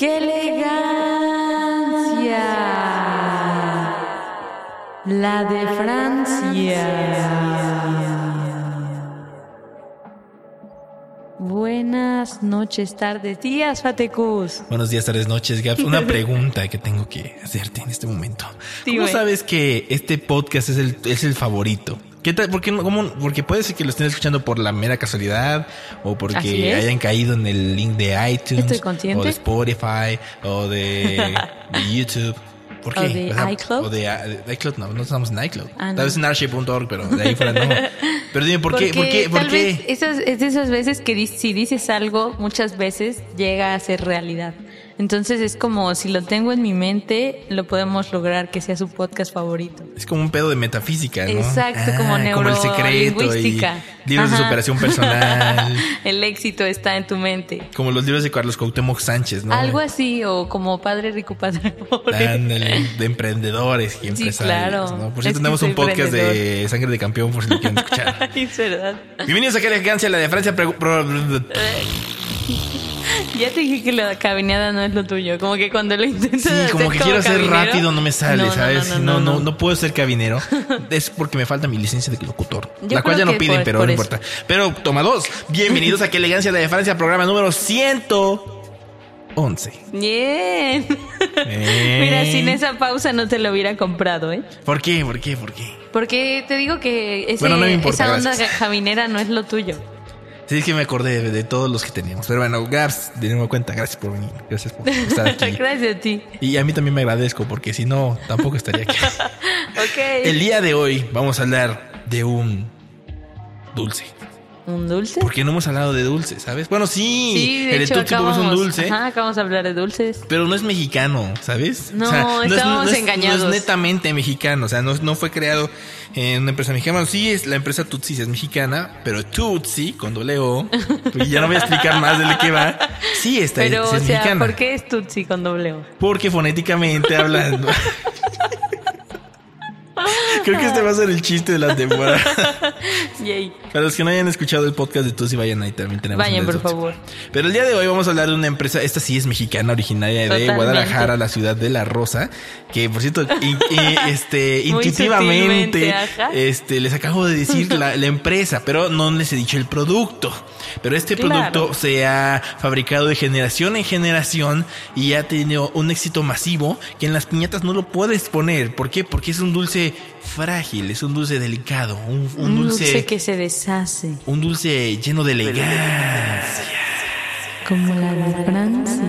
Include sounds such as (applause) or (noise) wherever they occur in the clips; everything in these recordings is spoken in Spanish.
¡Qué elegancia! La de Francia. Buenas noches, tardes, días, Fatecus. Buenos días, tardes, noches, Gaps. Una (laughs) pregunta que tengo que hacerte en este momento. ¿Cómo Dime. sabes que este podcast es el, es el favorito? ¿Qué tal? ¿Por qué no- cómo- porque puede ser que lo estén escuchando por la mera casualidad o porque hayan caído en el link de iTunes o de Spotify o de, (laughs) de YouTube. ¿Por qué? O de iCloud. O de, de iCloud, no, no estamos en iCloud. Ah, no. Tal vez en archie.org, pero de ahí fuera no. (laughs) Pero dime, ¿por qué? ¿Por Porque qué? ¿Por tal qué? vez esas, es de esas veces que si dices algo, muchas veces llega a ser realidad. Entonces es como si lo tengo en mi mente, lo podemos lograr que sea su podcast favorito. Es como un pedo de metafísica, ¿no? Exacto, como Como el secreto y neurolingüística. libros de Ajá. superación personal. (laughs) El éxito está en tu mente. como los libros de Carlos Cuauhtémoc Sánchez, ¿no? Algo así, o como padre rico, padre pobre. Ándale, de emprendedores y empresarios. claro. ¿no? Por Es cierto, que tenemos un podcast de. Sangre de Campeón, por si lo quieren (laughs) escuchar. Es verdad. Bienvenidos a Qué Elegancia, la de Francia. Pro- (laughs) Ya te dije que la cabineada no es lo tuyo. Como que cuando lo intentas Sí, hacer como que quiero ser rápido, no me sale, No, ¿sabes? no, No no, no, no, puedo ser cabinero. (laughs) Es porque me falta mi licencia de locutor. Yo la cual ya no piden, por- pero por no eso. importa. Pero toma dos. Bienvenidos a Qué Elegancia, la de Francia, programa número 111. Bien. Eh. (laughs) Mira, sin esa pausa no te lo hubiera comprado, ¿eh? ¿Por qué? ¿Por qué? ¿Por qué? Porque te digo que ese- Bueno, no me importa, esa onda gracias. cabinera no es lo tuyo. Sí, es que me acordé de, de todos los que teníamos. Pero bueno, Gaps, de nuevo cuenta, gracias por venir. Gracias por estar aquí. (laughs) Gracias a ti. Y a mí también me agradezco, porque si no, tampoco estaría aquí. (laughs) Ok. El día de hoy vamos a hablar de un dulce. ¿Un dulce? Porque no hemos hablado de dulce, ¿sabes? Bueno, sí, Sí, de el hecho Pop es un acabamos, dulce. Ajá, acabamos de hablar de dulces. Pero no es mexicano, ¿sabes? No, estábamos no es- engañados. No es netamente mexicano, o sea, no, no fue creado en una empresa mexicana. Bueno, sí, es la empresa Tutsi es mexicana, pero Tutsi, con doble O, y ya no voy a explicar más de lo que va, sí está Pero, o es sea, mexicana. ¿por qué es Tutsi con doble O? Porque fonéticamente hablando. (laughs) Creo que este va a ser el chiste de la temporada. (laughs) Yay. Para los que no hayan escuchado el podcast de Tusi, vayan ahí también tenemos. Vayan, por favor. Pero el día de hoy vamos a hablar de una empresa, esta sí es mexicana, originaria de. Guadalajara, la ciudad de La Rosa, que por cierto, in- (laughs) este, intuitivamente, este, les acabo de decir la, la empresa, pero no les he dicho el producto. Pero este Claro. producto se ha fabricado de generación en generación y ha tenido un éxito masivo que en las piñatas no lo puedes poner. ¿Por qué? Porque es un dulce frágil, es un dulce delicado, un, un Un dulce, dulce que se deshace. un dulce lleno de elegancia. Como la de Francia.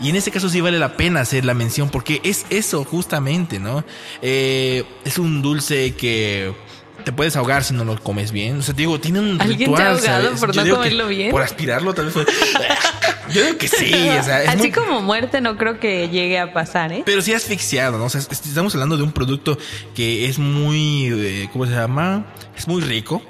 Y en este caso sí vale la pena hacer la mención porque es eso justamente, ¿no? Eh, es un dulce que te puedes ahogar si no lo comes bien. O sea, te digo, tiene un ¿Alguien te ha ritual, ahogado ¿sabes? por no comerlo bien? Por aspirarlo tal vez fue... (laughs) Yo digo que sí, o sea, es Así muy- como muerte no creo que llegue a pasar, ¿eh? Pero sí asfixiado, ¿no? O sea, es- estamos hablando de un producto que es muy, eh, ¿cómo se llama? Es muy rico,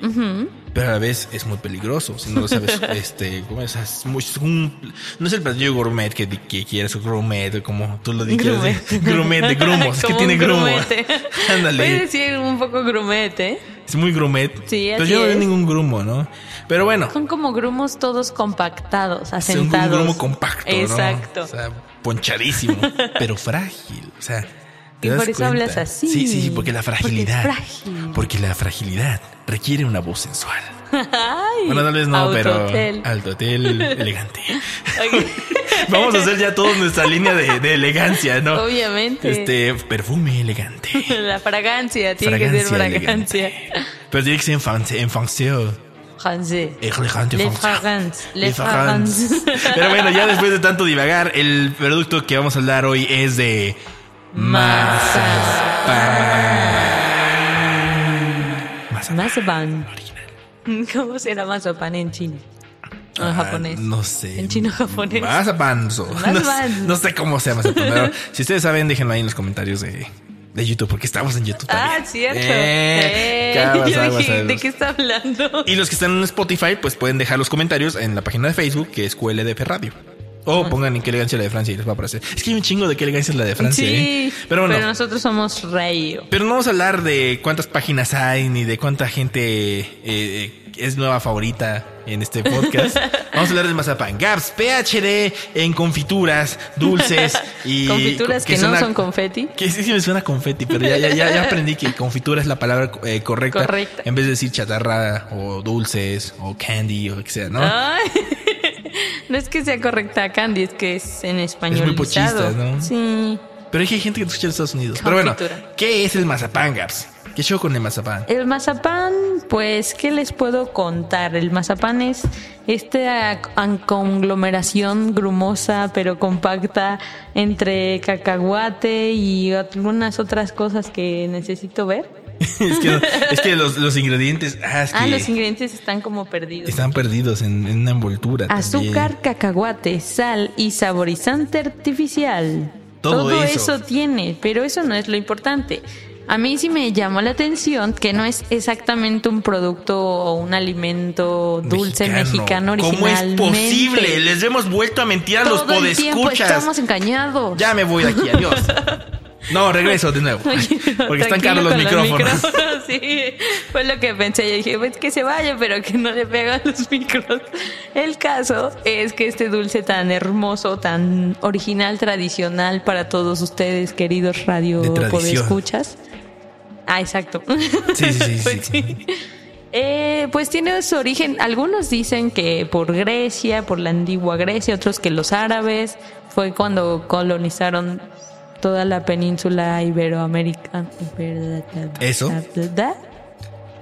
pero a la vez es muy peligroso. Si no lo sabes, (laughs) este, ¿cómo es? Es muy- es un- no es el platillo gourmet que, que quieres, o gourmet, o como tú lo dices. Grumet. (laughs) Grumet de grumos, es que tiene un grumo. grumete. Puedes (laughs) Ándale. decir un poco grumete, ¿eh? Es muy grumet. Sí, Pero así yo no veo ningún grumo, ¿no? Pero bueno, Son como grumos todos compactados, es un, asentados. grumo compacto, ¿no? Exacto. O sea, ponchadísimo, pero frágil. O sea, ¿te Y por eso cuenta? hablas así. Sí, sí, sí, porque la Porque es fragilidad. frágil. Porque la fragilidad requiere una voz sensual. Ay, Bueno, tal vez no, pero alto hotel elegante. (laughs) Vamos a hacer ya toda nuestra línea de, de elegancia, ¿no? Obviamente. Este, perfume elegante. (laughs) La fragancia, tiene que ser Fragancia fragancia. Pero tiene que ser en, france- en francés. Francés. Elegante francés. fragrances. fragrances. (laughs) Pero bueno, ya después de tanto divagar, el producto que vamos a hablar hoy es de mazapán. Mazapán. Mazapan. (laughs) ¿Cómo será mazapan en chino? O en Ah, japonés. No sé. En chino japonés. (laughs) No, Mazapan. sé- no sé cómo se llama. Pero si ustedes saben, déjenlo ahí en los comentarios de, de YouTube, porque estamos en YouTube. Ah, también. cierto. Eh, Eh, yo aguas, dije, ¿de qué está hablando? Y los que están en Spotify, pues pueden dejar los comentarios en la página de Facebook, que es QLDF Radio. O pongan en qué elegancia la de Francia y les va a aparecer. Es que hay un chingo de qué elegancia es la de Francia. sí, ¿eh? Pero bueno. nosotros somos rayo. Pero no vamos a hablar de cuántas páginas hay ni de cuánta gente eh, eh, es nueva favorita en este podcast. (laughs) Vamos a hablar de mazapán. Gaps, PhD en confituras, dulces (laughs) y... Confituras que, no suena- son confeti. Que sí, sí me suena confeti, pero ya, ya, ya, ya aprendí que confitura es la palabra eh, correcta, Correcta. En vez de decir chatarra o dulces o candy o lo que sea, ¿no? Ay, no es que sea correcta Candy, es que es en español. muy pochista, ¿no? Sí. Pero hay gente que escucha en Estados Unidos. Pero bueno. ¿qué es el mazapán, Gaps? ¿Qué show con el mazapán? El mazapán, pues, ¿qué les puedo contar? El mazapán es esta conglomeración grumosa pero compacta entre cacahuate y algunas otras cosas que necesito ver. (laughs) es que, es que los, los ingredientes ah, es Ah, que los ingredientes están como perdidos. están perdidos en, en una envoltura. también. Azúcar, cacahuate, sal y saborizante artificial. Todo eso. tiene, pero eso no es lo importante. A mí sí me llamó la atención que no es exactamente un producto o un alimento dulce mexicano, ¿Cómo es posible? Les hemos vuelto a mentir a los Todo el tiempo podescuchas. estamos engañados. Ya me voy de aquí, adiós. (laughs) No, regreso de nuevo. (laughs) Porque están caros los con micrófonos. (laughs) sí, fue lo que pensé. Yo dije, pues que se vaya, pero que no le pegan los (laughs) micros. El caso es que este dulce tan hermoso, tan original, tradicional para todos ustedes, queridos radio podescuchas. Ah, exacto. Sí, sí, sí, Pues sí. sí. Eh, pues tiene su origen, algunos dicen que por Grecia, por la antigua Grecia, otros que los árabes, fue cuando colonizaron toda la península iberoamericana. ¿Eso?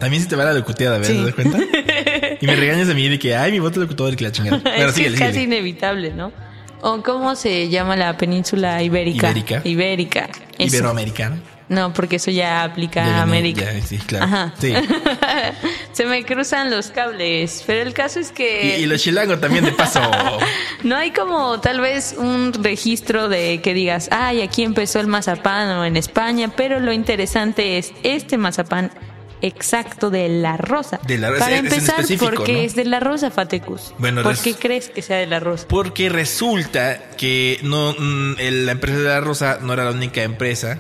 También se te va la locuteada, ¿verdad? Sí. ¿Te das cuenta? (laughs) Y me regañas a mí de que, ay, mi voto locutor, que la chingada. (laughs) Bueno, es que síguele, es casi síguele. inevitable, ¿no? ¿O cómo se llama la península ibérica? Ibérica. Ibérica. Eso. Iberoamericano. No, porque eso ya aplica Ya a América. ya, sí, claro. Ajá. Sí. (laughs) Se me cruzan los cables, pero el caso es que... Y, y los chilangos también de paso. (laughs) No hay como tal vez un registro de que digas, ay, aquí empezó el mazapán o en España, pero lo interesante es este mazapán exacto de la rosa. De la Rosa, Para es empezar, específico, ¿por qué ¿no? es de la rosa, Fatecus? Bueno, ¿Por qué crees que sea de la rosa? Porque resulta que no mm, la empresa de la Rosa no era la única empresa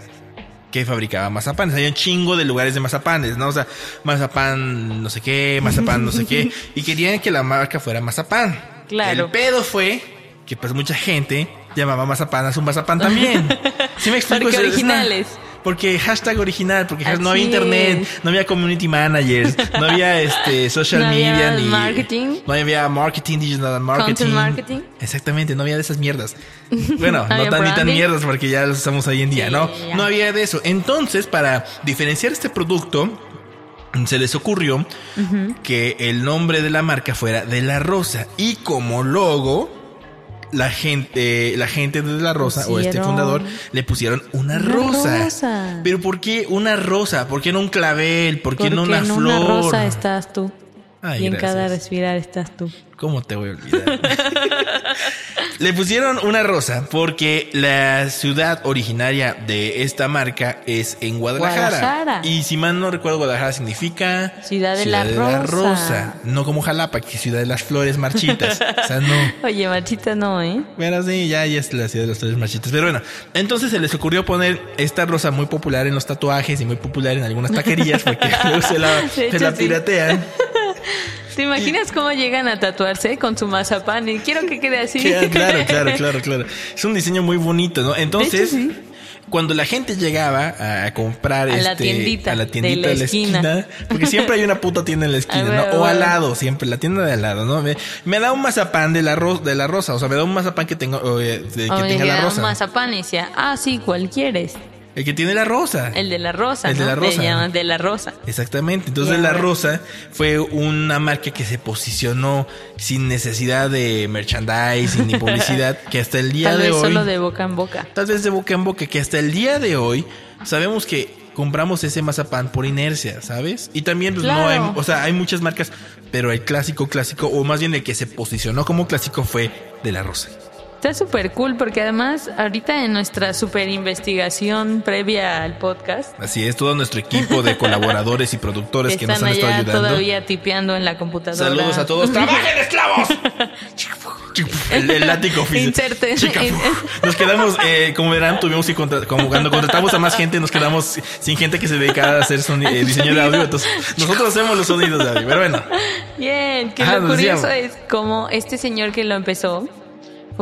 que fabricaba mazapanes. Hay un chingo de lugares de mazapanes, ¿no? O sea, mazapán no sé qué, mazapán no sé qué. (laughs) Y querían que la marca fuera mazapán. Claro. El pedo fue que pues mucha gente llamaba mazapán a su mazapán también. (laughs) ¿Sí me explico? Porque Es- es una- originales. Porque hashtag original, porque Así no había internet, es. no había community managers, no había este (laughs) social No había media ni marketing. no había marketing, digital marketing. Marketing. Exactamente, no había de esas mierdas. (laughs) Bueno, no Había tan ni tan mierdas porque ya los usamos hoy en día, Sí, ¿no? ya. No había de eso. Entonces, para diferenciar este producto, se les ocurrió que el nombre de la marca fuera de la rosa y como logo la gente, la gente de la rosa o este fundador le pusieron una, una rosa. rosa. Pero ¿por qué una rosa? ¿Por qué no un clavel? ¿Por qué Porque no una en flor? una rosa estás tú. Ay, y en gracias. cada respirar estás tú. ¿Cómo te voy a olvidar? (laughs) Le pusieron una rosa porque la ciudad originaria de esta marca es en Guadalajara. Guadalajara. Y si mal no recuerdo, Guadalajara significa Ciudad de la Rosa. No como Jalapa, que es ciudad de las flores marchitas. (laughs) o sea, no. Oye, machita no, ¿eh? Bueno, sí, ya, ya es la ciudad de las flores marchitas. Pero bueno, entonces se les ocurrió poner esta rosa muy popular en los tatuajes y muy popular en algunas taquerías porque (laughs) luego se la, (laughs) se la sí. ¿Te imaginas cómo llegan a tatuarse con su mazapán? Y quiero que quede así. Claro, claro, claro, (laughs) claro. Es un diseño muy bonito, ¿no? Entonces, sí. cuando la gente llegaba a comprar A la este, tiendita a la de tiendita la de la esquina. esquina, porque siempre hay una puta tienda en la (laughs) esquina, ¿no? bueno, O al lado, siempre, la tienda de al lado, ¿no? Me, me da un mazapán de la, ro- de la rosa, o sea, me da un mazapán que tenga, o, eh, de- que tenga la llega un rosa. mazapán y decía, ah, sí, ¿cuál quieres? El que tiene la rosa. El de la rosa, El de la rosa. Llaman de la rosa. Exactamente. Entonces Y la rosa fue una marca que se posicionó sin necesidad de merchandising ni (laughs) publicidad, que hasta el día Tal de vez hoy solo de boca en boca. tal vez de boca en boca, que hasta el día de hoy sabemos que compramos ese mazapán por inercia, ¿sabes? Y también, pues no Claro. hay, o sea, hay muchas marcas, pero el clásico, clásico, o más bien el que se posicionó como clásico fue de la Rosa. Está súper cool porque además ahorita en nuestra super investigación previa al podcast Así es, todo nuestro equipo de colaboradores y productores que, nos están han estado ayudando. todavía tipeando en la computadora. Saludos a todos. ¡Trabajen, esclavos! El, el látigo. Inserte. (laughs) Nos quedamos, eh, como verán, tuvimos que contra- como cuando contratamos a más gente, nos quedamos sin gente que se dedicara a hacer soni- eh, diseño de audio. Entonces, nosotros hacemos los sonidos de audio. Pero bueno, Bien, que lo nos curioso decíamos. es como este señor que lo empezó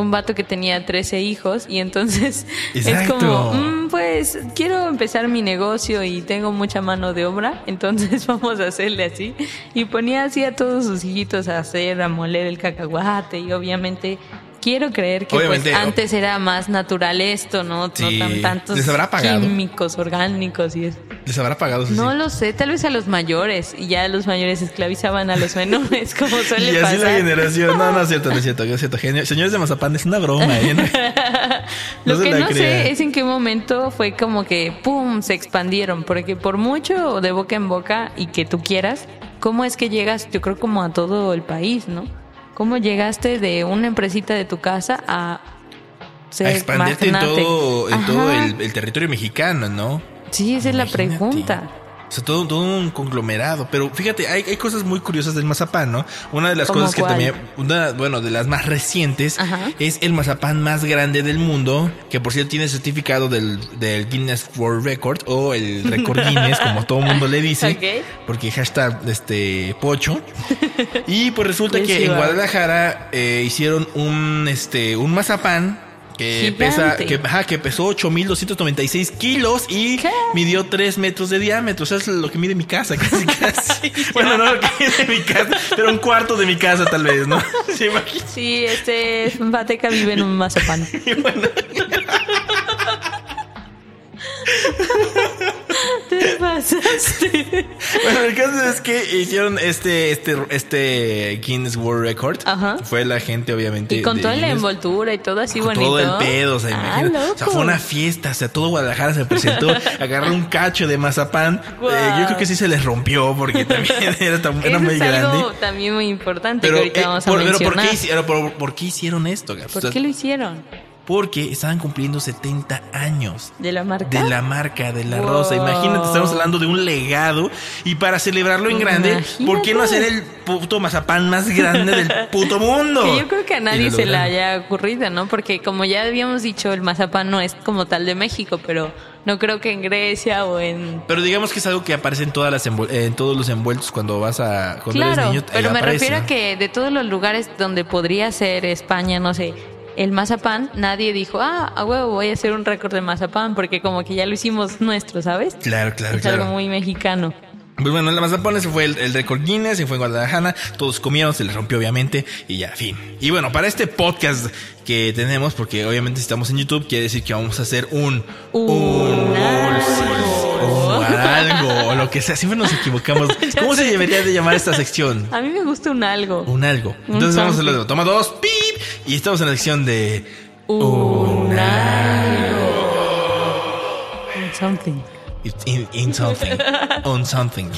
un vato que tenía 13 hijos y entonces (laughs) es como, "Mm, pues quiero empezar mi negocio y tengo mucha mano de obra, (laughs) entonces vamos a hacerle así. Y ponía así a todos sus hijitos a hacer, a moler el cacahuate y obviamente... Quiero creer que pues, antes era más natural esto, ¿no? Sí, no tan tantos les habrá pagado. químicos orgánicos y eso. les habrá pagado. eso sí. No lo sé, tal vez a los mayores y ya los mayores esclavizaban a los menores, (laughs) como suele y así pasar. la generación. No, no es cierto, no es cierto, no es cierto. Genio- Señores de Mazapán, es una broma. ¿eh? (laughs) No, Lo que no sé es en qué momento fue como que ¡pum! se expandieron, porque por mucho de boca en boca y que tú quieras, ¿cómo es que llegas? Yo creo como a todo el país, ¿no? ¿Cómo llegaste de una empresita de tu casa a ser a expandirte en magnate? todo, en todo el, el territorio mexicano, ¿no? Sí, esa es la pregunta. O sea, todo, todo un conglomerado. Pero fíjate, hay, hay cosas muy curiosas del mazapán, ¿no? Una de las ¿Cómo cosas que también, una, bueno, de las más recientes, Ajá. es el mazapán más grande del mundo, que por cierto tiene certificado del, del Guinness World Record o el récord Guinness, como todo mundo le dice. (laughs) Ok. Porque hashtag este pocho. (laughs) Y pues resulta que en. Guadalajara eh, hicieron un este un mazapán que Gigante. pesa que, ajá, que pesó 8296 kilos y ¿Qué? midió 3 metros de diámetro. O sea, es lo que mide mi casa, (laughs) casi casi. (laughs) bueno, no lo que mide mi casa, pero un cuarto de mi casa tal vez, ¿no? (laughs) ¿Se imagina? Sí, este Bateca vive en un mazapán. Te pasaste. (laughs) Bueno, el caso es que hicieron este este este Guinness World Record. Ajá. Fue la gente obviamente Y con toda la Guinness. envoltura y todo así Con bonito. todo el pedo, o sea, Ah, loco. O sea, fue una fiesta, o sea, todo Guadalajara se presentó, (laughs) agarró un cacho de mazapán. Guau. Eh, yo creo que sí se les rompió porque también (laughs) era, tan- era muy es grande. algo también muy importante Pero, que ahorita eh, vamos a por, pero ¿por, mencionar. qué, hicieron- pero ¿por qué hicieron esto, Gabs? ¿Por qué lo hicieron? Porque estaban cumpliendo 70 años. ¿De la marca? De la marca de la Wow. rosa. Imagínate, estamos hablando de un legado. Y para celebrarlo en grande, ¿por qué no hacer el puto mazapán más grande del (laughs) puto mundo? Que yo creo que a nadie lo se le haya ocurrido, ¿no? Porque como ya habíamos dicho, el mazapán no es como tal de México, pero no creo que en Grecia o en... Pero digamos que es algo que aparece en todas las en todos los envueltos cuando vas a cuando Claro, eres niño. pero me aparece, refiero a que de todos los lugares donde podría ser España, no sé, el mazapán, nadie dijo, ah, a huevo, voy a hacer un récord de mazapán, porque como que ya lo hicimos nuestro, ¿sabes? Claro, claro, es claro. algo muy mexicano. Pues bueno, el mazapán ese fue el, el récord Guinness, se fue en Guadalajara, todos comieron, se les rompió obviamente y ya, fin. Y bueno, para este podcast que tenemos, porque obviamente estamos en YouTube, quiere decir que vamos a hacer un... Un algo. un algo, o lo que sea, siempre nos equivocamos. (laughs) ¿Cómo se debería de llamar esta sección? A mí me gusta un algo. Un algo. Un Entonces vamos a hacerlo. Toma dos, pip, y estamos en la sección de... Un algo. Something. It's in, in something. (laughs) On something.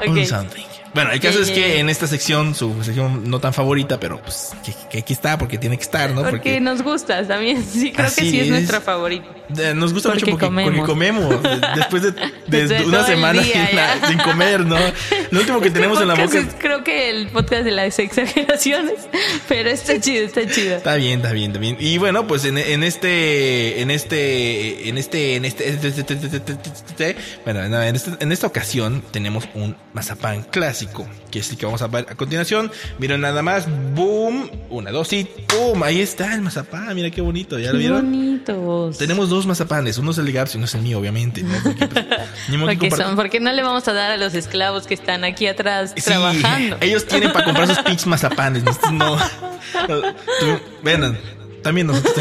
Ok. Un something. Bueno, el caso Yeah, es que yeah. en esta sección, su sección no tan favorita, pero pues que, que aquí está porque tiene que estar, ¿no? Porque nos gusta también. (laughs) Sí, creo que sí es, es. nuestra favorita. eh, nos gusta Porque mucho porque comemos. porque comemos. De- (laughs) Después de, una semana día, sin, la- ya. sin comer, ¿no? Lo último que Este tenemos en la boca es, creo que el podcast de las exageraciones, (laughs) pero está chido, está chido. Está bien, está bien, está bien. Y bueno, pues en, en este, en este, en este, en este, bueno, no, en, este- en esta ocasión tenemos un mazapán clásico, que es el que vamos a ver a continuación. Miren nada más, boom, una, dos y boom, ahí está el mazapán, mira qué bonito, ¿ya lo Qué vieron? bonitos. Tenemos dos mazapanes, uno es el de Gaps y uno es el mío, obviamente. ¿no? Porque, pues, (laughs) Porque compar- son, porque no le vamos a dar a los esclavos que están aquí atrás Sí, trabajando. ellos tienen para comprar sus (laughs) pinches mazapanes. No. Tú- bueno, También nosotros.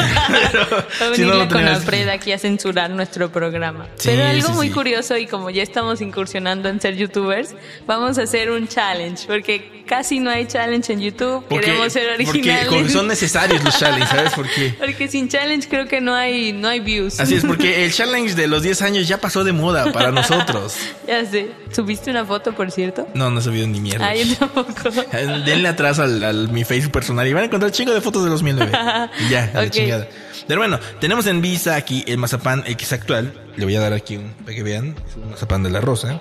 pero (laughs) Va a si no, la Conapred aquí a censurar nuestro programa. Sí, Pero algo sí, muy sí. curioso y como ya estamos incursionando en ser youtubers, vamos a hacer un challenge porque casi no hay challenge en YouTube. Porque, Queremos ser porque originales. como que son necesarios los challenges, ¿sabes por qué? (laughs) Porque sin challenge creo que no hay no hay views. Así es, porque (laughs) el challenge de los 10 años ya pasó de moda para nosotros. ya sé. ¿Subiste una foto, por cierto? No, no he subido ni mierda. Ah, yo tampoco. Denle atrás al, al mi Facebook personal y van a encontrar chingo de fotos de 2009. Ya, a la chingada. Pero bueno, tenemos en visa aquí el mazapán X actual. Le voy a dar aquí un para que vean. Es un mazapán de la rosa.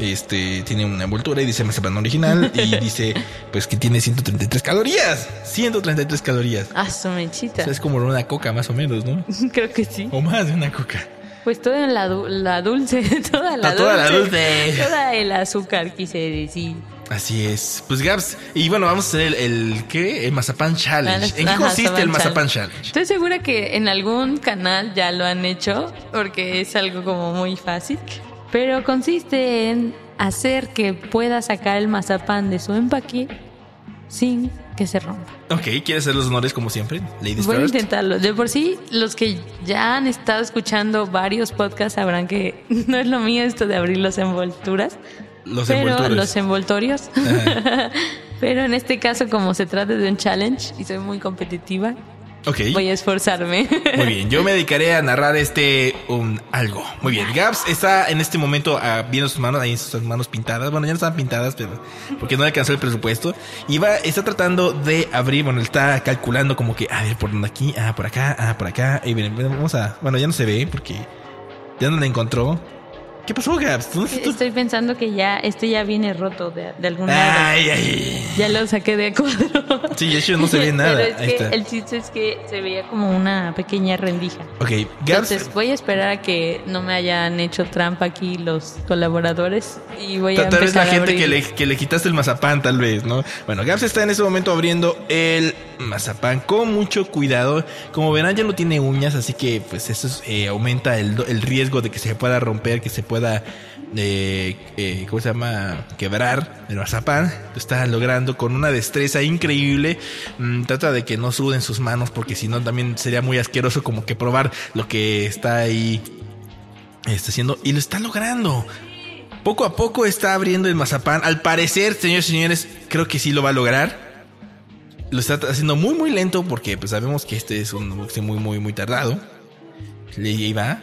Este tiene una envoltura y dice mazapán original. y (laughs) dice pues que tiene 133 calorías. 133 calorías. Ah, su O sea, es como una coca más o menos, ¿no? (laughs) Creo que sí. O más de una coca. Pues toda la, du- la dulce, (laughs) toda la Toda la dulce. dulce. Toda el azúcar, quise decir. Así es. Pues Gabs, y bueno, vamos a hacer el, el ¿qué? El mazapán challenge. ¿En qué Ajá, consiste el mazapán Challenge. challenge? Estoy segura que en algún canal ya lo han hecho porque es algo como muy fácil. Pero consiste en hacer que pueda sacar el mazapán de su empaque sin que se rompa. Ok, ¿quieres hacer los honores como siempre? Ladies Voy a intentarlo. De por sí, los que ya han estado escuchando varios podcasts sabrán que (laughs) no es lo mío esto de abrir las envolturas. Los pero envoltores. los envoltorios. (laughs) Pero en este caso, como se trata de un challenge y soy muy competitiva, Ok. voy a esforzarme. Muy bien, yo me dedicaré a narrar este un algo. Muy bien, Gabs está en este momento ah, viendo sus manos, ahí sus manos pintadas. Bueno, ya no están pintadas, pero porque no le alcanzó el presupuesto. Y va, está tratando de abrir, bueno, está calculando como que, a ver, por dónde aquí, ah, por acá, ah, por acá. Y miren, vamos a, bueno, ya no se ve porque ya no la encontró. ¿Qué pasó, Gabs? ¿Dónde está tu- Estoy pensando que ya este ya viene roto de, de algún lado. Ay, ay. Ya lo saqué de cuadro. Sí, hecho no se ve (laughs) nada. Pero es Ahí que está. el chiste es que se veía como una pequeña rendija. Ok, Gabs. Entonces voy a esperar a que no me hayan hecho trampa aquí los colaboradores y voy a Tal vez la gente que le, que le quitaste el mazapán, tal vez, ¿no? Bueno, Gabs está en ese momento abriendo el mazapán con mucho cuidado. Como verán, ya no tiene uñas, así que pues eso es, eh, aumenta el, el riesgo de que se pueda romper, que se pueda, eh, eh, ¿cómo se llama? Quebrar el mazapán. Lo está logrando con una destreza increíble. Mm, trata de que no suden sus manos, porque si no también sería muy asqueroso como que probar lo que está ahí está haciendo. Y lo está logrando. Poco a poco está abriendo el mazapán. Al parecer, señores y señores, creo que sí lo va a lograr. Lo está haciendo muy, muy lento porque pues, sabemos que este es un boxeo muy, muy, muy tardado. Le va.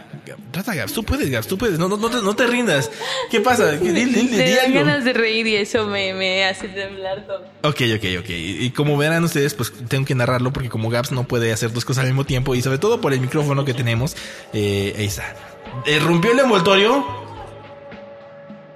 Trata, Gabs. Tú puedes, Gabs. Tú puedes. No, no, no, te, no te rindas. ¿Qué pasa? Di, di- di- Te di dan algo. ganas de reír y eso me, me hace temblar todo. Ok, ok, ok. Y como verán ustedes, pues tengo que narrarlo porque como Gaps no puede hacer dos cosas al mismo tiempo y sobre todo por el micrófono que tenemos, eh, ahí está. Eh, rompió el envoltorio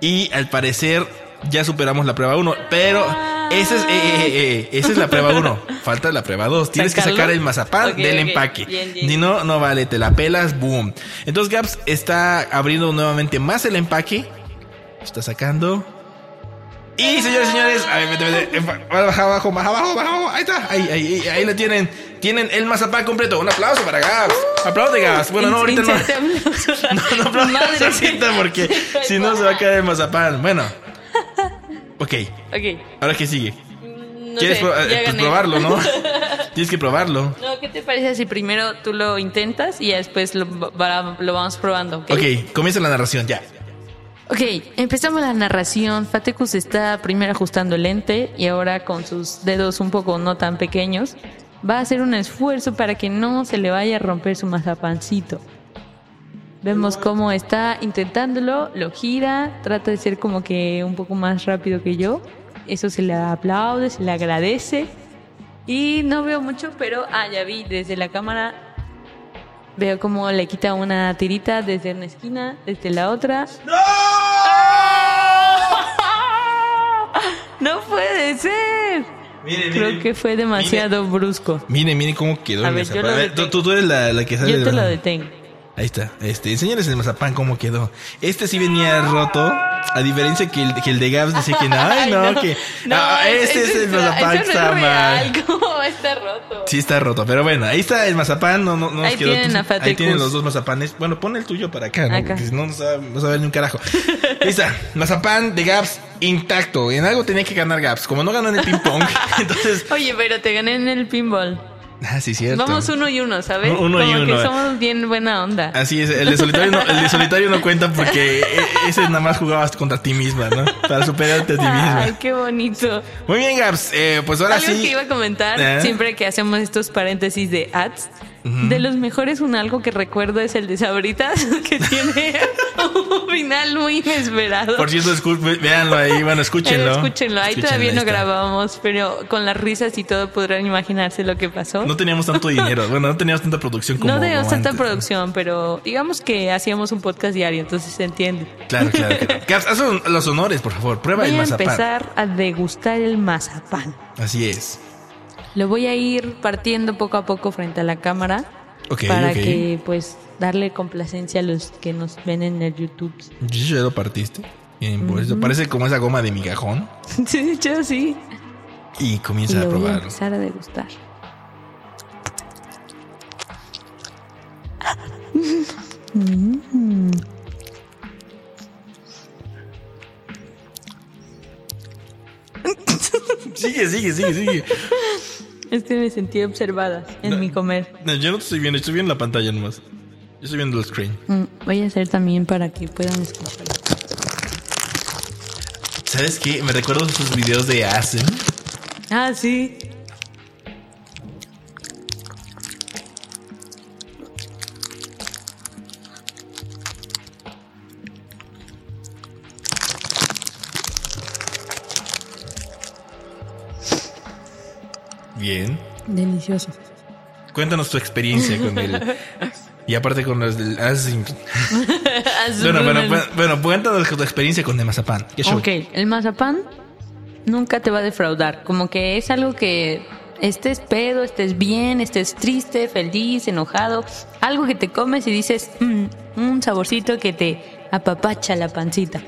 y al parecer ya superamos la prueba 1, pero esa es, eh, eh, eh, eh, esa es la prueba 1. Falta la prueba 2. Tienes que sacar el mazapán Ok, del ok. empaque. Bien, bien. Si no, no vale, te la pelas, boom. Entonces Gaps está abriendo nuevamente más el empaque. Está sacando. Y señores, señores, a ver, vete, vete, baja abajo, baja abajo, baja abajo, ahí está, ahí, ahí, ahí, lo tienen, tienen el mazapán completo, un aplauso para Gaps, aplaude Gaps, bueno, no, ahorita no, aplausos. no, no aplaudas ahorita porque si no se va a caer el mazapán, bueno, ok, Ok. ahora qué sigue, No quieres sé, pro- eh, pues probarlo, ¿no? (laughs) Tienes que probarlo, No, ¿qué te parece si primero tú lo intentas y después lo, lo vamos probando? ¿ok? ok, comienza la narración, ya, Ok, empezamos la narración. Fatecus está primero ajustando el lente y ahora con sus dedos un poco no tan pequeños va a hacer un esfuerzo para que no se le vaya a romper su mazapancito. Vemos cómo está intentándolo, lo gira, trata de ser como que un poco más rápido que yo. Eso se le aplaude, se le agradece. Y no veo mucho, pero ah, ya vi desde la cámara. Veo cómo le quita una tirita desde una esquina, desde la otra. ¡No (laughs) puede ser! Miren, Creo que fue demasiado brusco. Miren, miren cómo quedó A ver, yo lo A ver, tú, tú eres la, la que sale Yo de te la- lo detengo. Ahí está. Este, enséñales el mazapán cómo quedó. Este sí venía roto. A diferencia que el, que el de Gabs decía que no, (laughs) ay, no, que. ah, este es el está- mazapán que está no es mal. (laughs) ¿Cómo estar roto? Sí está roto, pero bueno, ahí está el mazapán, no, no, no nos Ahí quedó. tienen a Ahí tienen los dos mazapanes. Bueno, pon el tuyo para acá, ¿no? Acá. Porque si no, no sabe, no sabe ni un carajo. (laughs) Ahí está, mazapán de Gaps intacto. En algo tenía que ganar Gaps. Como no ganó en el ping pong, entonces. Oye, pero te gané en el pinball. (laughs) Ah, sí, cierto. Vamos uno y uno, ¿sabes? Uno y Como uno. que somos bien buena onda. Así es, el de solitario no, el de solitario no cuenta porque (laughs) e- ese nada más jugabas contra ti misma, ¿no? Para superarte a ti misma. Ay, qué bonito. Muy bien, Gabs. Eh, pues ahora Algo sí. que iba a comentar, ¿Eh? siempre que hacemos estos paréntesis de ads, de los mejores un algo que recuerdo es el de Sabritas, (laughs) que tiene un final muy inesperado. Por cierto, véanlo ahí, bueno, escúchenlo. Pero escúchenlo, ahí Escúchenlo, todavía no está. grabábamos, pero con las risas y todo podrán imaginarse lo que pasó. No teníamos tanto dinero, (laughs) bueno, no teníamos tanta producción como No teníamos tanta antes, ¿no? producción, pero digamos que hacíamos un podcast diario, entonces se entiende. Claro, claro. claro. (laughs) Haz los honores, por favor. Prueba Voy el a mazapán. empezar a degustar el mazapán. Así es. Lo voy a ir partiendo poco a poco frente a la cámara Ok, para que pues darle complacencia a los que nos ven en el YouTube. Ya lo partiste. Bien, por eso parece como esa goma de migajón. (laughs) Sí, hecho sí. Y Y comienza a lo voy a empezar a degustar. (laughs) Sigue, sigue, sigue, sigue. Es que me sentí observada en mi comer. No, yo no te estoy viendo, estoy viendo la pantalla nomás. Yo estoy viendo el screen. Mm, Voy a hacer también para que puedan escuchar. ¿Sabes qué? Me recuerdo esos videos de Asen. Ah, sí. Delicioso. Cuéntanos tu experiencia con él. (laughs) Y aparte con los del. (laughs) Bueno, bueno, bueno, bueno, cuéntanos tu experiencia con el mazapán. ¿Qué show? Ok, el mazapán nunca te va a defraudar. Como que es algo que estés pedo, estés bien, estés triste, feliz, enojado. Algo que te comes y dices, "Mm, un saborcito que te apapacha la pancita.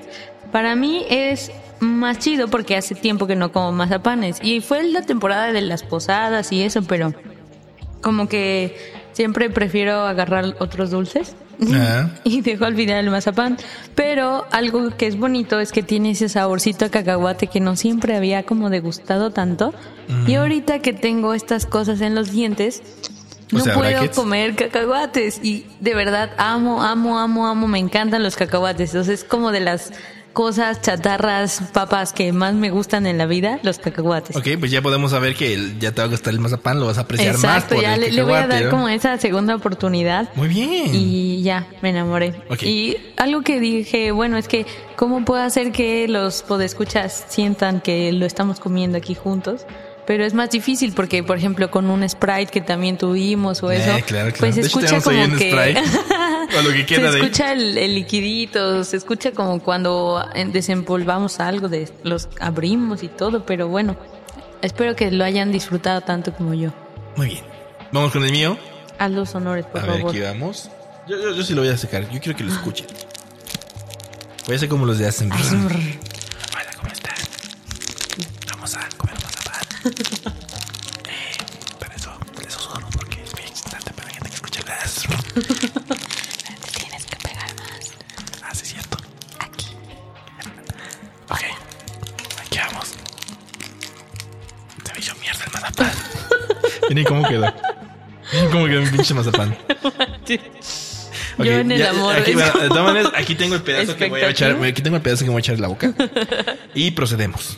Para mí es más chido porque hace tiempo que no como mazapanes. Y fue la temporada de las posadas y eso, pero como que siempre prefiero agarrar otros dulces. Ah. (laughs) Y dejo al final el mazapán. Pero algo que es bonito es que tiene ese saborcito a cacahuate que no siempre había como degustado tanto. Y ahorita que tengo estas cosas en los dientes, O no sea, puedo brackets. comer cacahuates. Y de verdad amo, amo, amo, amo. Me encantan los cacahuates. Entonces es como de las cosas, chatarras, papas que más me gustan en la vida, los cacahuates. Ok, pues ya podemos saber que ya te va a gustar el mazapán, lo vas a apreciar más Exacto, ya el le, le voy a dar ¿no? como esa segunda oportunidad. Muy bien. Y ya, me enamoré. Ok. Y algo que dije, bueno, es que, ¿cómo puedo hacer que los podescuchas sientan que lo estamos comiendo aquí juntos? Pero es más difícil porque, por ejemplo, con un Sprite que también tuvimos o Eh, eso, claro, claro. pues se escucha como que... Sprite, (laughs) o lo que queda se de- escucha el, el liquidito, se escucha como cuando en- desempolvamos algo, de los abrimos y todo, pero bueno, espero que lo hayan disfrutado tanto como yo. Muy bien. Vamos con el mío. Haz los honores, por a ver, favor. aquí vamos. Yo, yo, yo sí lo voy a sacar. Yo quiero que lo escuchen. Voy a hacer como los de Asen. (laughs) para eso, por eso solo, porque es muy excitante para la gente que escucha las. (laughs) Tienes que pegar más. Ah, sí, cierto. Aquí. Ok. Aquí vamos. Se me hizo mierda el mazapán. (laughs) Miren cómo quedó. Miren cómo quedó mi pinche mazapán. Ok, Yo en el ya, amor. Aquí, ¿ves? bueno, de todas maneras, aquí tengo el pedazo que voy a echar. Aquí tengo el pedazo que voy a echar en la boca. Y procedemos.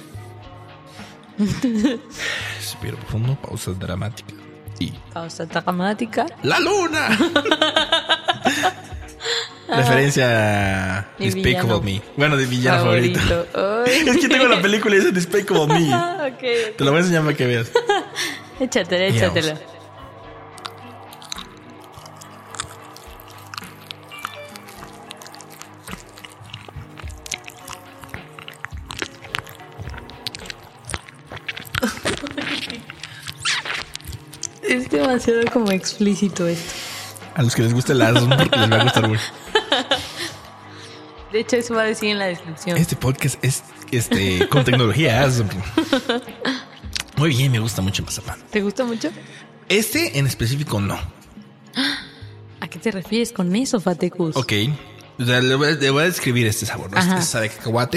(laughs) Respiro profundo, pausa dramática. Y. Pausa dramática. ¡La luna! (laughs) Referencia a Mi Despicable Me. Bueno, de villano favorito. Favorito. (laughs) Es que tengo la película esa Despicable Me. Ah, ok. Te la voy a enseñar para que veas. Échatela, échatela. Demasiado como explícito esto. A los que les gusta el Asm, les va a gustar mucho. De hecho, eso va a decir en la descripción. Este podcast es este con tecnología. Muy bien, me gusta mucho el mazapán. ¿Te gusta mucho? Este en específico no. ¿A qué te refieres con eso, Fatecus? Ok. O sea, le voy, a, le voy a describir este sabor. ¿no? Este sabe a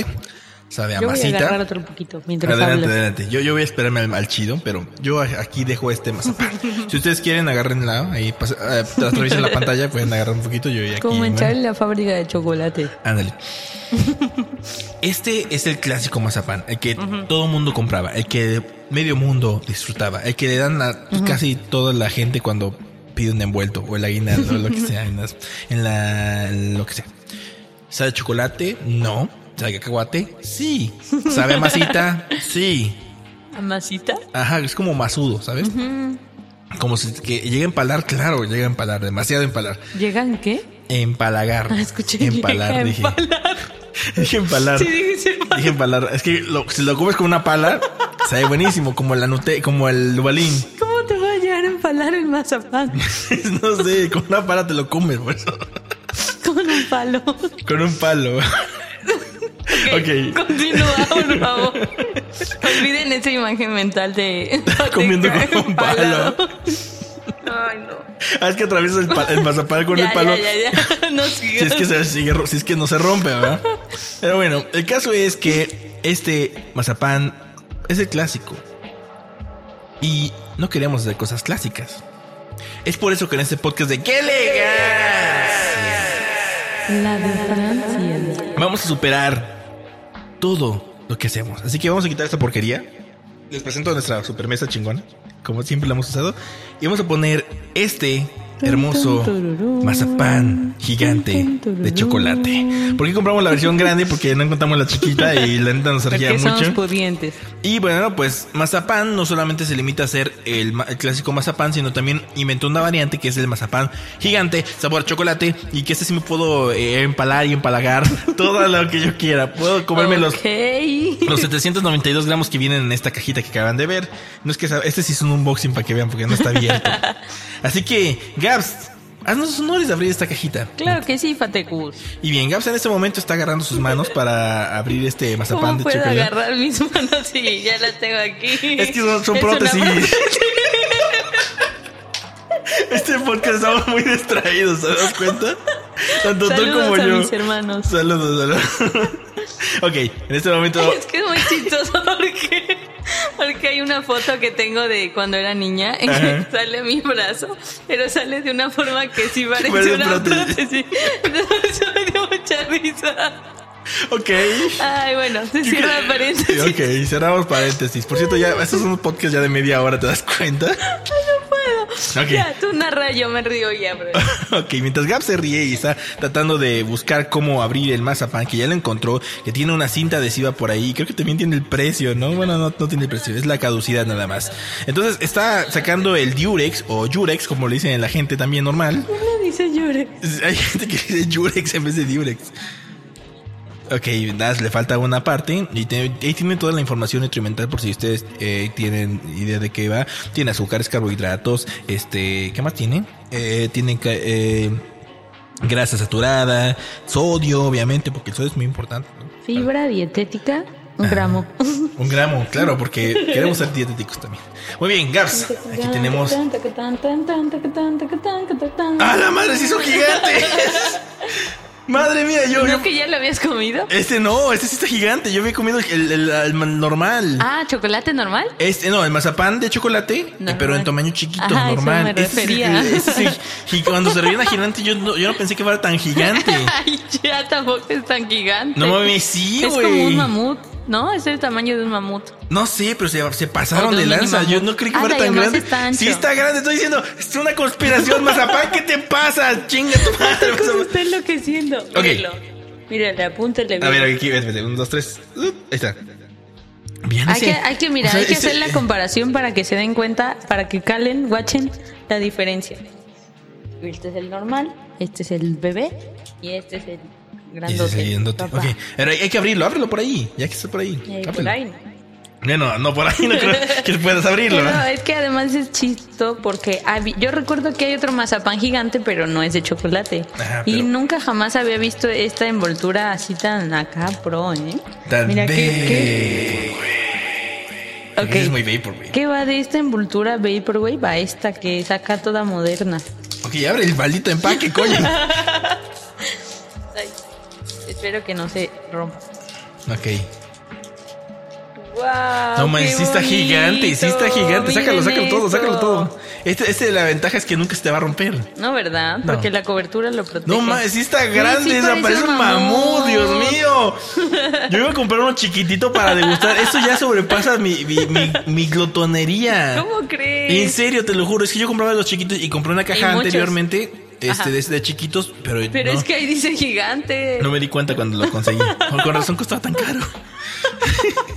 cacahuate. Sabe a Yo voy a agarrar otro poquito mientras Adelante, hablas. adelante. Yo, yo voy a esperarme al, al chido, pero yo aquí dejo este mazapán. (laughs) si ustedes quieren, agárrenla. Ahí pas- eh, atraviesen la pantalla, pueden agarrar un poquito. Yo ya aquí. Como en bueno. La fábrica de chocolate. Ándale. (laughs) Este es el clásico mazapán, el que todo mundo compraba, el que medio mundo disfrutaba, el que le dan a casi toda la gente cuando pide un envuelto o el aguinaldo o lo que (laughs) sea, en, las- en la, lo que sea. ¿Sabe chocolate? No. ¿Sabe a cacahuate? Sí. ¿Sabe a masita? Sí. ¿Amasita? Ajá, es como masudo, ¿sabes? Como si que llega a empalar, claro, llega a empalar, demasiado a empalar. ¿Llegan qué? Empalagar. Ah, escuché. Empalar, a dije. empalar. (laughs) Dije empalar. Sí, dije empalar. Dije empalar. Es que lo- si lo comes con una pala, sabe buenísimo, como la nute, como el balín. ¿Cómo te va a llegar a empalar el mazapán? (laughs) no sé, con una pala te lo comes, por eso. Con un palo. Con un palo. Ok. Continúa, (laughs) por favor. Olviden esa imagen mental de. Comiendo con un palo. Ay, no. Ah, es que atraviesas el, mazapán con ya, el palo. Ya, ya, ya. (laughs) No Si es, que se sigue si es que no se rompe, ¿verdad? Pero bueno, el caso es que este mazapán es el clásico. Y no queríamos hacer cosas clásicas. Es por eso que en este podcast de ¡Qué elegancia! La de Francia. Vamos a superar todo lo que hacemos. Así que vamos a quitar esta porquería. Les presento nuestra super mesa chingona, como siempre la hemos usado. Y vamos a poner este hermoso mazapán gigante de chocolate. ¿Por qué compramos la versión grande? Porque no encontramos la chiquita y la neta nos somos mucho. pudientes. Y bueno, pues mazapán no solamente se limita a ser el, el clásico mazapán, sino también inventó una variante que es el mazapán gigante, sabor chocolate, y que este sí me puedo eh, empalar y empalagar (laughs) todo lo que yo quiera. Puedo comerme los, Ok. los 792 gramos que vienen en esta cajita que acaban de ver. No es que este sí es un unboxing para que vean porque no está abierto. (laughs) Así que, Gabs, haznos honores de abrir esta cajita. Claro que sí, Fatecus. Y bien, Gabs en este momento está agarrando sus manos para abrir este mazapán ¿Cómo de puedo chocolate. agarrar mis manos si ya las tengo aquí? Es que son, son Es prótesis. prótesis. Este podcast estamos muy distraídos, ¿te das cuenta? Tanto tú Saludos como a yo. mis hermanos. Saludos, saludos. ok, en este momento. Es que es muy chistoso porque, porque hay una foto que tengo de cuando era niña en que Ajá. sale mi brazo, pero sale de una forma que sí (laughs) parece Parece una prótesis. prótesis. (laughs) Entonces, Eso me dio mucha risa. Ok. Ay, bueno, se cierra paréntesis. Ok, cerramos paréntesis. Por cierto, ya, estos son un podcast ya de media hora, ¿te das cuenta? No puedo. (laughs) Ok. Ya, tú narra, yo me río ya, bro. (laughs) Ok, mientras Gab se ríe y está tratando de buscar cómo abrir el mazapán, que ya lo encontró, que tiene una cinta adhesiva por ahí, creo que también tiene el precio, ¿no? Bueno, no, no tiene el precio, es la caducidad nada más. Entonces está sacando el Durex o Jurex, como le dicen la gente también normal. ¿Cómo dice llore? Hay gente que dice Jurex en vez de Durex. Ok, nada, le falta una parte y te- ahí tiene toda la información nutrimental por si ustedes eh, tienen idea de qué va. Tiene azúcares, carbohidratos, este, ¿qué más tiene? Eh, tiene ca- eh, grasa saturada, sodio, obviamente, porque el sodio es muy importante. ¿no? Fibra dietética, un gramo. Un gramo, claro, porque queremos ser dietéticos también. Muy bien, Gabs, aquí tenemos... ¡Ah, la madre, sí son gigantes! Madre mía, yo... yo- ¿No que ya lo habías comido? Este no, este sí está gigante. Yo había comido el, el- el normal. Ah, ¿chocolate normal? Este, no, el mazapán de chocolate, eh, Normal. pero en tamaño chiquito, Ajá, eso normal. me refería. (laughs) este cuando se revienta gigante, yo no, yo no pensé que fuera tan gigante. (laughs) Ay, ya tampoco es tan gigante. No mames, sí, Es güey. como un mamut, ¿no? Es el tamaño de un mamut. No sé, pero se, se pasaron de lanza. Yo no creí que fuera tan grande. está. Sí está grande, estoy diciendo, es una conspiración, (laughs) mazapán, ¿qué te pasa? Chinga tu madre. ¿Cómo está enloqueciendo? Ok. Míralo. Apúntale. A bien. ver, aquí, vete, vete, un, dos, tres. Uh, ahí está. Bien, Hay ese- que, hay que mirar, o sea, hay que ese- hacer la comparación para que se den cuenta, para que calen, watchen la diferencia. Este es el normal, este es el bebé y este es el grandote. es el grandote. papá. Ok, pero hay hay que abrirlo, ábrelo por ahí, ya que está por ahí. Eh, por ahí. Bueno, no por ahí, no creo que puedas abrirlo. ¿verdad? es que además es chisto porque habi- yo recuerdo que hay otro mazapán gigante, pero no es de chocolate. Ajá, Y pero- nunca jamás había visto esta envoltura así tan acá pro, ¿eh? Tan Mira que, de- Ok. Es muy vaporwave. ¿Qué va de esta envoltura Vaporwave a esta que es acá toda moderna? Ok, abre el maldito empaque, coño. (laughs) Espero que no se rompa. ok. Wow, No qué sí está gigante, sí está gigante. Sácalo, sácalo todo, sácalo todo. Este, este la ventaja es que nunca se te va a romper. No, ¿verdad? No. Porque la cobertura lo protege. No mames, sí está grande, sí parece parece un mamut. Dios (laughs) mío. Yo iba a comprar uno chiquitito para degustar. Eso ya sobrepasa mi, mi, mi, mi glotonería. ¿Cómo crees? En serio, te lo juro, es que yo compraba los chiquitos y compré una caja anteriormente, este, Ajá. de, de chiquitos, pero, Pero no, es que ahí dice gigante. no me di cuenta cuando lo conseguí. Con con razón costaba tan caro. (laughs)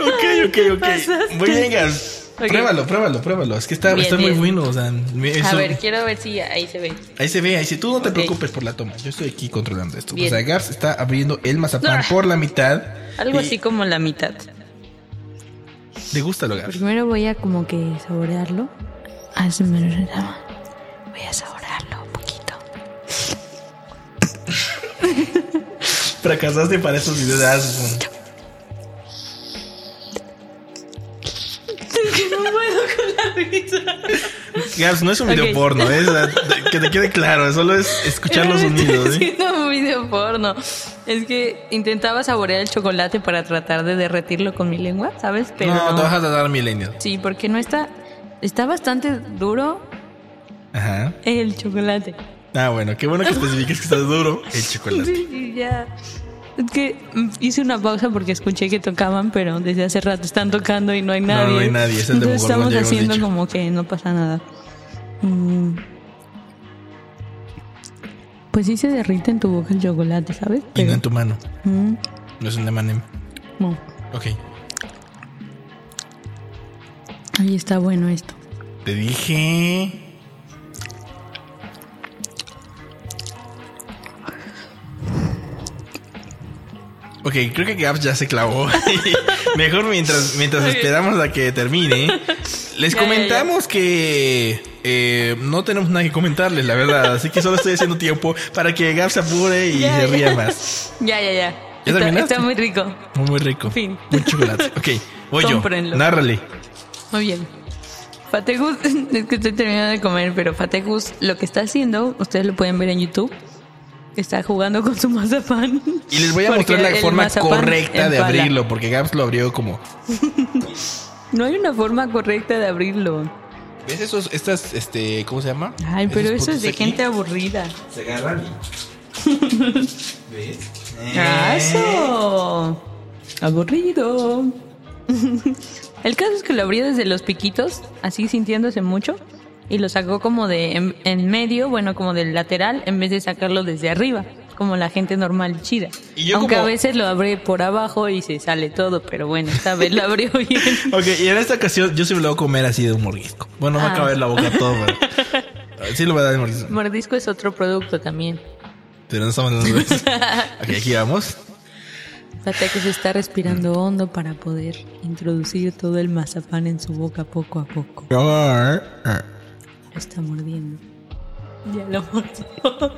ok, ok, ok. pasaste. Muy bien, Gas. Ok. Pruébalo, pruébalo, pruébalo. Es que está, Bien, está muy bueno. O sea, A ver, quiero ver si ahí se ve. Ahí se ve, ahí sí. Tú no te preocupes por la toma. Yo estoy aquí controlando esto. Bien. O sea, Gabs está abriendo el mazapán por la mitad. Algo y así como la mitad. Degústalo, Gabs. Primero voy a como que saborearlo. Lo. Voy a saborearlo (laughs) Fracasaste para esos videos de Asmund. no puedo con la risa. Gabs, no es un video porno, ¿eh? Que te quede claro. Solo es escuchar los (laughs) sonidos, ¿eh? un video porno. Es que intentaba saborear el chocolate para tratar de derretirlo con mi lengua, ¿sabes? Pero No, no. te vas a dar millennial. Sí, porque no está. Está bastante duro Ajá. el chocolate. Ah, bueno, qué bueno que especifiques que está duro el chocolate. Sí, sí, ya. Es que mm, hice una pausa porque escuché que tocaban, pero desde hace rato están tocando y no hay No, nadie. no hay nadie, es el Entonces estamos haciendo dicho. como que no pasa nada. Mm. Pues sí se derrite en tu boca el chocolate, ¿sabes? Y no Pero, en tu mano. mm, No es un emanem. no. Ok. Ahí está bueno esto. Te dije. Ok, creo que Gabs ya se clavó. (laughs) Mejor mientras, mientras esperamos a que termine. Les Ya, ya, comentamos que eh, no tenemos nada que comentarles, la verdad. Así que solo estoy haciendo tiempo para que Gabs se apure y se ría más. Ya, ya, ya. ¿Ya está, está muy rico. Muy, muy rico. Fin. Muy chocolate. Ok, voy yo. Nárrale. Muy bien. Fategus, (laughs) es que estoy terminando de comer, pero Fategus lo que está haciendo, ustedes lo pueden ver en YouTube. Está jugando con su mazapán. Y les voy a Porque mostrar la forma correcta de empala. abrirlo, porque Gabs lo abrió como. (laughs) No hay una forma correcta de abrirlo. ¿Ves esos, estas, este, ¿cómo se llama? Ay, pero eso es de aquí. gente aburrida. Se agarran y... (laughs) ¿Ves? Ah, ¡Eso! Aburrido. (laughs) El caso es que lo abrió desde los piquitos, así sintiéndose mucho, y lo sacó como de en, en medio, bueno, como del lateral, en vez de sacarlo desde arriba, como la gente normal chida. Y yo Aunque como- a veces lo abre por abajo y se sale todo, pero bueno, esta vez lo abrió (laughs) bien. Ok, y en esta ocasión yo sí me lo voy a comer así de un mordisco. Bueno, no va a Ah. caber la boca todo, pero... (laughs) Sí lo voy a dar de mordisco. Mordisco es otro producto también. Pero no estamos hablando de eso. (laughs) Ok, aquí vamos. Fíjate que se está respirando hondo para poder introducir todo el mazapán en su boca poco a poco. Lo está mordiendo. Ya lo mordió.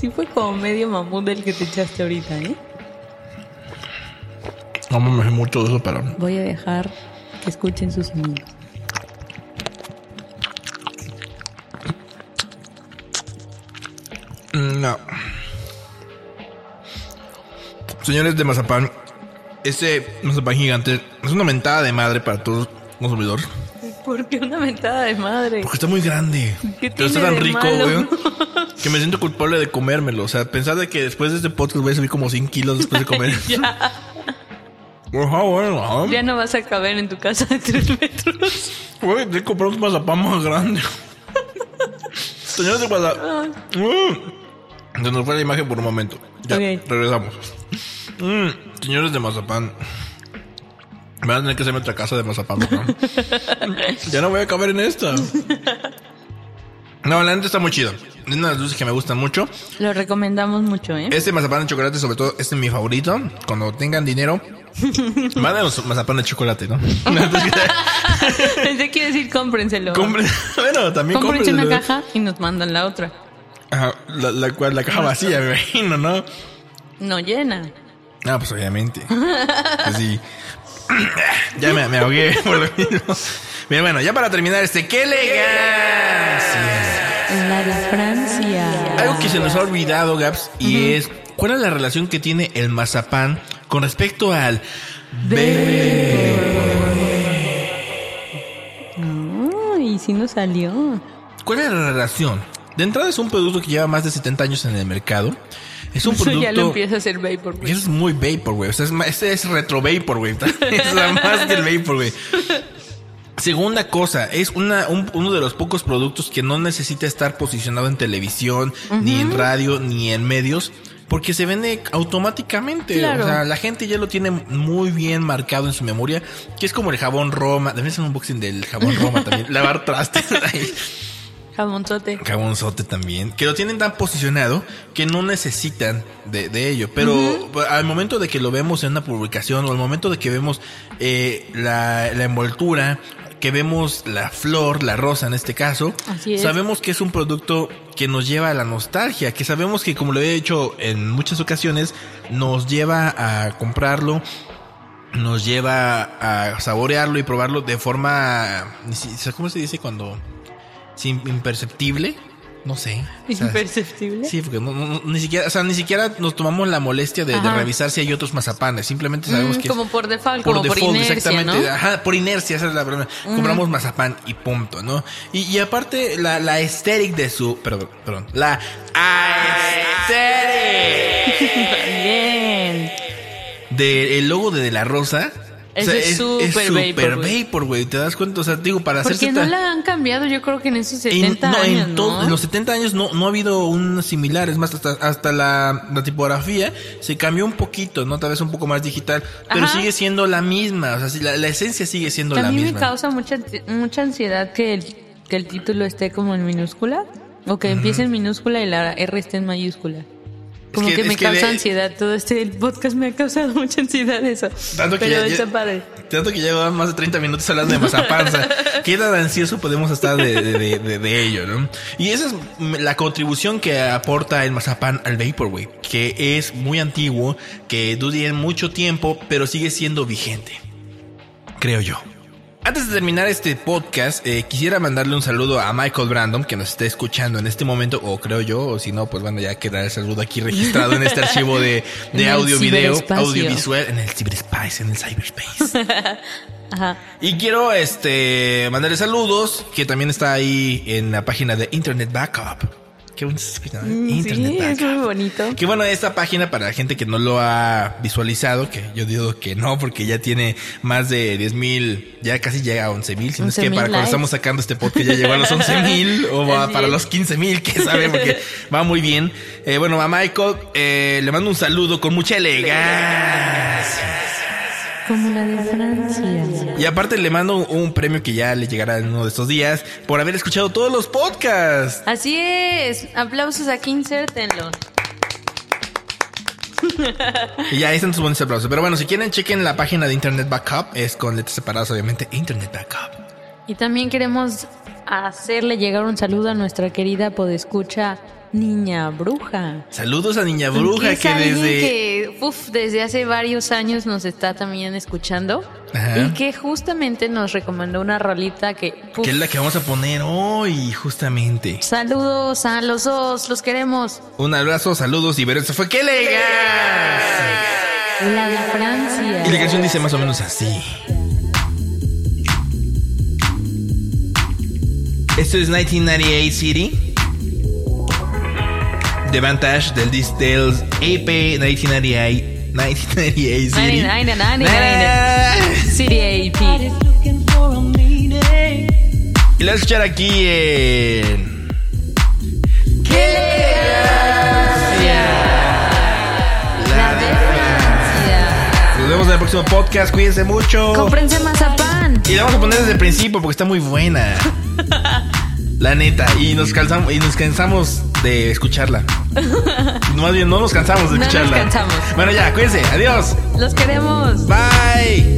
Sí fue como medio mamut el que te echaste ahorita, ¿eh? No me mucho de eso, pero... Voy a dejar que escuchen sus sonidos. Mm, No. Señores de Mazapán, este Mazapán gigante es una mentada de madre para todo consumidor. ¿Por qué una mentada de madre? Porque está muy grande. ¿Qué Pero está tan rico, güey. (laughs) Que me siento culpable de comérmelo. O sea, pensar de que después de este podcast voy a subir como 100 kilos después de comer. (laughs) ya, ya no vas a caber en tu casa de tres metros. Güey, te compré un mazapán más grande. Señores de Mazapán. Mm. Se nos fue la imagen por un momento. Ya, regresamos. Mm, Señores de Mazapán. Me van a tener que hacerme otra casa de Mazapán. ¿no? (laughs) ya no voy a caber en esta. No, la neta está muy chido. Es una de las dulces que me gustan mucho. Lo recomendamos mucho, ¿eh? Este mazapán de chocolate, sobre todo, este es mi favorito. Cuando tengan dinero, (laughs) mándanos mazapán de chocolate, ¿no? (laughs) Pensé que a decir cómprenselo. Compren, bueno, también Cómprense una caja y nos mandan la otra. Ajá, la, la, la caja vacía, me imagino, ¿no? No llena. Ah, pues obviamente. Pues sí. (coughs) ya me, me ahogué (laughs) por lo mismo. Bien, bueno, ya para terminar este, ¡qué elegancia! La de Francia. Algo que se nos ha olvidado, Gaps, y es cuál es la relación que tiene el mazapán con respecto al Ay, sí nos salió. ¿Cuál es la relación? De entrada es un producto que lleva más de 70 años en el mercado. Es un (laughs) Eso producto... ya lo empieza a hacer Vapor. Y eso es muy vapor, güey. O sea, es, este es retro vapor, güey. (laughs) es más que el vapor, güey. Segunda cosa, es una, un- uno de los pocos productos que no necesita estar posicionado en televisión, ni en radio, ni en medios, porque se vende automáticamente. Claro. O sea, la gente ya lo tiene muy bien marcado en su memoria, que es como el jabón Roma. Deben hacer un unboxing del jabón Roma también. (laughs) Lavar trastes. Ahí. Jamonzote. Cabonzote también, que lo tienen tan posicionado que no necesitan de, de ello. Pero al momento de que lo vemos en una publicación o al momento de que vemos eh, la, la envoltura, que vemos la flor, la rosa en este caso, es. sabemos que es un producto que nos lleva a la nostalgia, que sabemos que como lo he dicho en muchas ocasiones, nos lleva a comprarlo nos lleva a saborearlo y probarlo de forma, ¿cómo se dice cuando? Sin, imperceptible, no sé. O sea, Imperceptible. Sí, porque no- no- ni siquiera, o sea, ni siquiera nos tomamos la molestia de, de revisar si hay otros mazapanes. Simplemente sabemos Mm, que como por default, como por inercia, ¿no? Ajá, por inercia, esa es la verdad. Compramos mazapán y punto, ¿no? Y, y aparte, la, la aesthetic de su, perdón, perdón, la aesthetic (laughs) Bien. del logo de, de la rosa. Eso es súper vapor, güey. vapor, güey. ¿Te das cuenta? O sea, digo, para hacerse Porque no la han cambiado, yo creo que en esos En- 70 no, años, en, ¿no? en los 70 años no, no ha habido un similar. Es más, hasta, hasta la, la tipografía se cambió un poquito, ¿no? Tal vez un poco más digital. Pero Ajá. sigue siendo la misma. O sea, sí, la, la esencia sigue siendo Que a la mí me misma. causa mucha, mucha ansiedad que el, que el título esté como en minúscula. O que empiece en minúscula y la R esté en mayúscula. Como que- me que causa de- ansiedad. Todo este podcast me ha causado mucha ansiedad eso. Tanto que Pero ya- está ya- padre. Tanto que llevan más de 30 minutos hablando de sea, (laughs) ¿Qué tan ansioso podemos estar de, de- de- de- de ello, no? Y esa es la contribución que aporta el mazapán al Vaporwave, que es muy antiguo, que dura mucho tiempo, pero sigue siendo vigente. Creo yo. Antes de terminar este podcast, eh, quisiera mandarle un saludo a Michael Brandon, que nos está escuchando en este momento, o creo yo, o si no, pues bueno, ya quedará el saludo aquí registrado en este archivo de, (laughs) audio, video, audiovisual, en el ciberespace, en el cyberspace. (laughs) Ajá. Y quiero este mandarle saludos, que también está ahí en la página de Internet Backup. Qué bonito se escucha, ¿no? Mm, Internet sí, es muy bonito. Que bueno, esta página para la gente que no lo ha visualizado, que yo digo que no, porque ya tiene más de 10 mil, ya casi llega a 11 mil, si no es que 11,000 para cuando estamos sacando este podcast ya llegó a los 11 (laughs) mil o va para los 15 mil, que sabe, porque va muy bien. Eh, bueno, a Michael eh, le mando un saludo con mucha elegancia. Como la de Francia. Y aparte le mando un premio que ya le llegará en uno de estos días por haber escuchado todos los podcasts. Así es. Aplausos aquí, insértenlo. Y ya ahí están sus buenos aplausos. Pero bueno, si quieren, chequen la página de Internet Backup. Es con letras separadas, obviamente. Internet Backup. Y también queremos hacerle llegar un saludo a nuestra querida podescucha Niña Bruja. Saludos a Niña Bruja es que alguien desde... que, uf, desde hace varios años nos está también escuchando Ajá. y que justamente nos recomendó una rolita que uf, Que es la que vamos a poner hoy, justamente. saludos a los dos, los queremos. Un abrazo, saludos y ver eso fue ¡Qué legal! La de Francia. Y la canción dice más o menos así. Esto es 1998 City. The Vantage del Distels AP 1998. 1998 City. 1998. City AP. Y la voy a escuchar aquí en. La de Francia. Nos vemos en el próximo podcast. Cuídense mucho. Cómprense mazapán. Y la vamos a poner desde el principio porque está muy buena. (laughs) La neta. Y nos cansamos, y nos cansamos de escucharla. Más bien, no nos cansamos de No nos escucharla. cansamos. Bueno, ya, cuídense. Adiós. Los queremos. Bye.